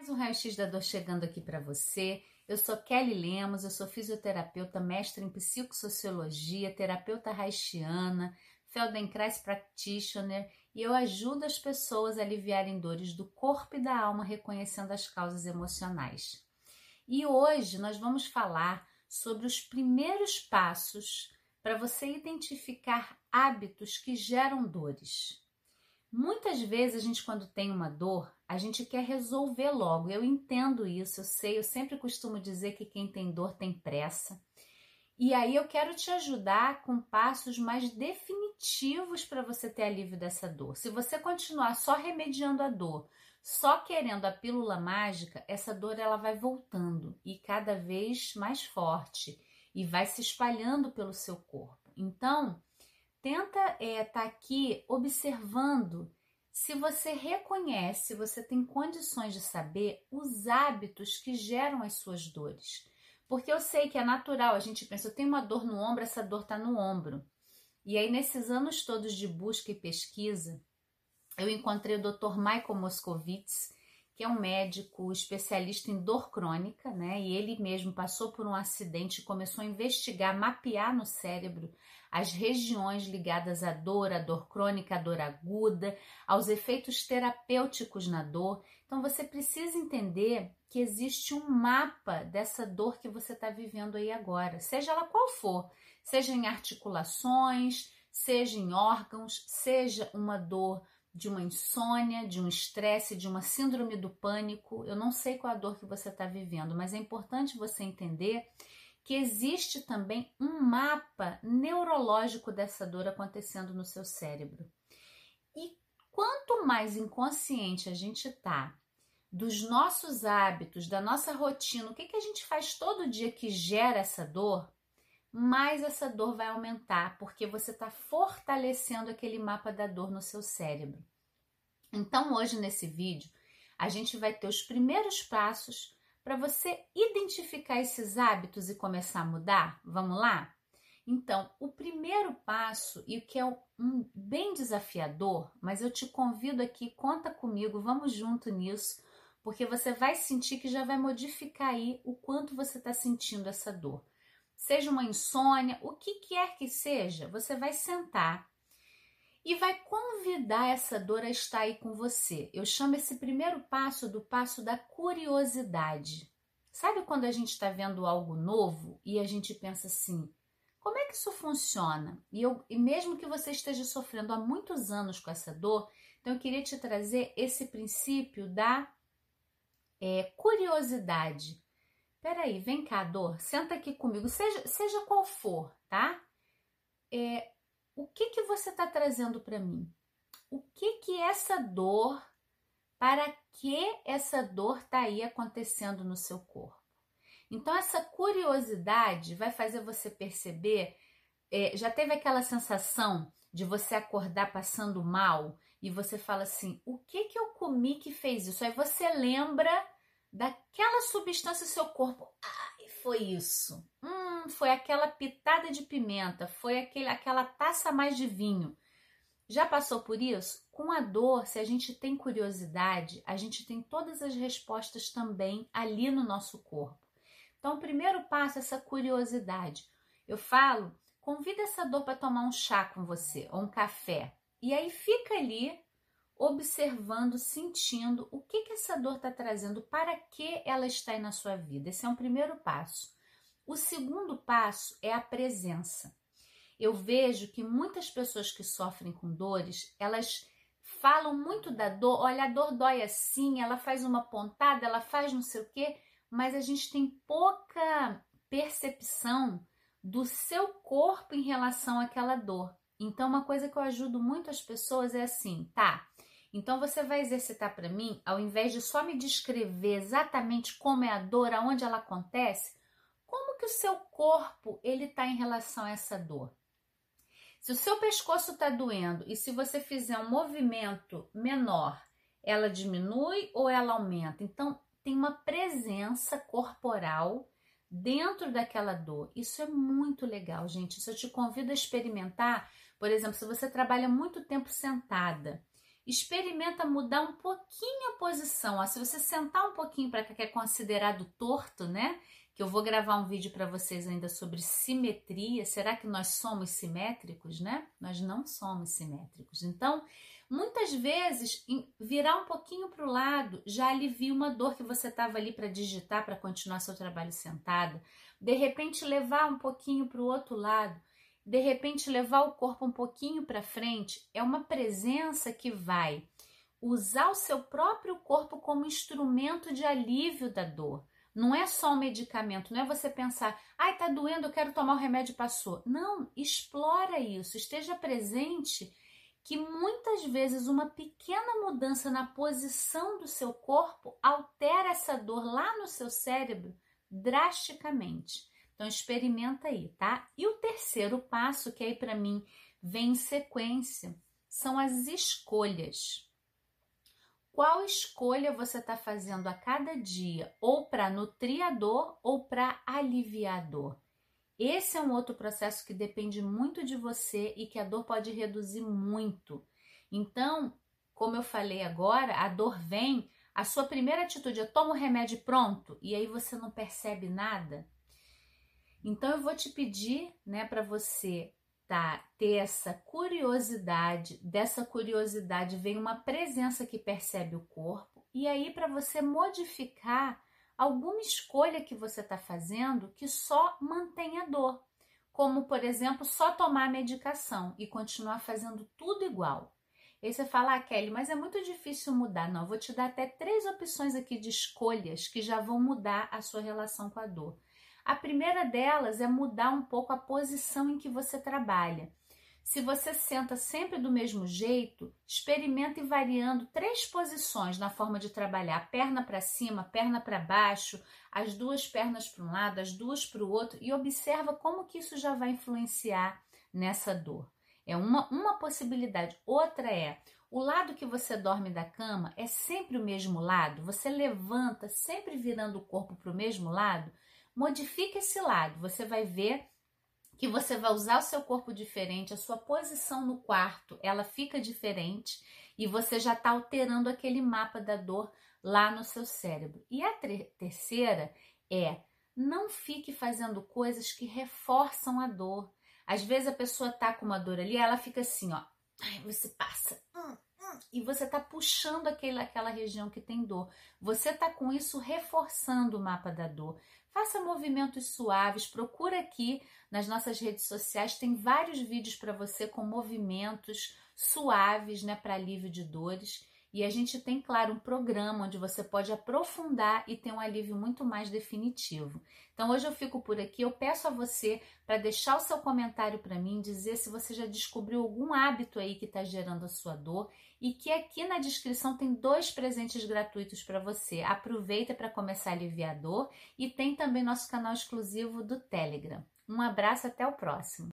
Mais um raio-x da dor chegando aqui para você. Eu sou Kelly Lemos, eu sou fisioterapeuta, mestre em psicossociologia, terapeuta haitiana, Feldenkrais Practitioner e eu ajudo as pessoas a aliviarem dores do corpo e da alma reconhecendo as causas emocionais. E hoje nós vamos falar sobre os primeiros passos para você identificar hábitos que geram dores. Muitas vezes a gente, quando tem uma dor, a gente quer resolver logo. Eu entendo isso, eu sei, eu sempre costumo dizer que quem tem dor tem pressa. E aí eu quero te ajudar com passos mais definitivos para você ter alívio dessa dor. Se você continuar só remediando a dor, só querendo a pílula mágica, essa dor ela vai voltando e cada vez mais forte e vai se espalhando pelo seu corpo. Então, tenta estar é, tá aqui observando se você reconhece, você tem condições de saber os hábitos que geram as suas dores. Porque eu sei que é natural, a gente pensa, eu tenho uma dor no ombro, essa dor está no ombro. E aí, nesses anos todos de busca e pesquisa, eu encontrei o Dr. Michael Moscovitz, que é um médico especialista em dor crônica, né? E ele mesmo passou por um acidente e começou a investigar, mapear no cérebro as regiões ligadas à dor, à dor crônica, à dor aguda, aos efeitos terapêuticos na dor. Então você precisa entender que existe um mapa dessa dor que você está vivendo aí agora, seja ela qual for, seja em articulações, seja em órgãos, seja uma dor de uma insônia, de um estresse, de uma síndrome do pânico. Eu não sei qual a dor que você está vivendo, mas é importante você entender que existe também um mapa neurológico dessa dor acontecendo no seu cérebro. E quanto mais inconsciente a gente está dos nossos hábitos, da nossa rotina, o que, que a gente faz todo dia que gera essa dor, mais essa dor vai aumentar, porque você está fortalecendo aquele mapa da dor no seu cérebro. Então, hoje nesse vídeo, a gente vai ter os primeiros passos para você identificar esses hábitos e começar a mudar. Vamos lá? Então, o primeiro passo, e que é um bem desafiador, mas eu te convido aqui, conta comigo, vamos junto nisso, porque você vai sentir que já vai modificar aí o quanto você está sentindo essa dor seja uma insônia, o que quer que seja, você vai sentar e vai convidar essa dor a estar aí com você. Eu chamo esse primeiro passo do passo da curiosidade. Sabe quando a gente está vendo algo novo e a gente pensa assim: como é que isso funciona? E, eu, e mesmo que você esteja sofrendo há muitos anos com essa dor, então eu queria te trazer esse princípio da é, curiosidade. Peraí, vem cá, dor, senta aqui comigo, seja, seja qual for, tá? É, o que que você está trazendo para mim? O que que essa dor, para que essa dor está aí acontecendo no seu corpo? Então, essa curiosidade vai fazer você perceber. É, já teve aquela sensação de você acordar passando mal e você fala assim: o que que eu comi que fez isso? Aí você lembra daquela substância seu corpo. Ai, foi isso. Hum, foi aquela pitada de pimenta, foi aquele, aquela taça mais de vinho. Já passou por isso? Com a dor, se a gente tem curiosidade, a gente tem todas as respostas também ali no nosso corpo. Então, o primeiro passo é essa curiosidade. Eu falo, convida essa dor para tomar um chá com você ou um café. E aí fica ali observando, sentindo o que, que essa dor está trazendo, para que ela está aí na sua vida. Esse é um primeiro passo. O segundo passo é a presença. Eu vejo que muitas pessoas que sofrem com dores, elas falam muito da dor, olha, a dor dói assim, ela faz uma pontada, ela faz não sei o quê, mas a gente tem pouca percepção do seu corpo em relação àquela dor. Então, uma coisa que eu ajudo muito as pessoas é assim, tá? Então você vai exercitar para mim, ao invés de só me descrever exatamente como é a dor, aonde ela acontece, como que o seu corpo ele está em relação a essa dor. Se o seu pescoço está doendo e se você fizer um movimento menor, ela diminui ou ela aumenta? Então tem uma presença corporal dentro daquela dor. Isso é muito legal, gente. Isso eu te convido a experimentar. Por exemplo, se você trabalha muito tempo sentada experimenta mudar um pouquinho a posição. Ó, se você sentar um pouquinho para que é considerado torto, né? Que eu vou gravar um vídeo para vocês ainda sobre simetria. Será que nós somos simétricos, né? Nós não somos simétricos. Então, muitas vezes virar um pouquinho para o lado já alivia uma dor que você estava ali para digitar para continuar seu trabalho sentada. De repente levar um pouquinho para o outro lado de repente levar o corpo um pouquinho para frente, é uma presença que vai usar o seu próprio corpo como instrumento de alívio da dor. Não é só um medicamento, não é você pensar, ai, tá doendo, eu quero tomar o remédio passou. Não, explora isso, esteja presente que muitas vezes uma pequena mudança na posição do seu corpo altera essa dor lá no seu cérebro drasticamente. Então experimenta aí, tá? E o terceiro passo, que aí para mim vem em sequência, são as escolhas. Qual escolha você está fazendo a cada dia, ou para nutrir a dor ou para aliviar a dor? Esse é um outro processo que depende muito de você e que a dor pode reduzir muito. Então, como eu falei agora, a dor vem, a sua primeira atitude é toma o remédio pronto e aí você não percebe nada. Então eu vou te pedir, né, para você tá, ter essa curiosidade, dessa curiosidade vem uma presença que percebe o corpo, e aí para você modificar alguma escolha que você está fazendo que só mantém a dor, como por exemplo, só tomar medicação e continuar fazendo tudo igual. Aí você fala, ah, Kelly, mas é muito difícil mudar. Não, eu vou te dar até três opções aqui de escolhas que já vão mudar a sua relação com a dor. A primeira delas é mudar um pouco a posição em que você trabalha. Se você senta sempre do mesmo jeito, experimente variando três posições na forma de trabalhar: perna para cima, perna para baixo, as duas pernas para um lado, as duas para o outro e observa como que isso já vai influenciar nessa dor. É uma, uma possibilidade. Outra é o lado que você dorme da cama é sempre o mesmo lado? Você levanta sempre virando o corpo para o mesmo lado? Modifique esse lado, você vai ver que você vai usar o seu corpo diferente, a sua posição no quarto, ela fica diferente e você já está alterando aquele mapa da dor lá no seu cérebro. E a terceira é não fique fazendo coisas que reforçam a dor. Às vezes a pessoa tá com uma dor ali, ela fica assim, ó, você passa, hum, hum, e você tá puxando aquele, aquela região que tem dor. Você tá com isso reforçando o mapa da dor. Faça movimentos suaves, procura aqui nas nossas redes sociais, tem vários vídeos para você com movimentos suaves, né, para alívio de dores. E a gente tem, claro, um programa onde você pode aprofundar e ter um alívio muito mais definitivo. Então, hoje eu fico por aqui. Eu peço a você para deixar o seu comentário para mim, dizer se você já descobriu algum hábito aí que está gerando a sua dor e que aqui na descrição tem dois presentes gratuitos para você. Aproveita para começar a aliviar a dor e tem também nosso canal exclusivo do Telegram. Um abraço, até o próximo.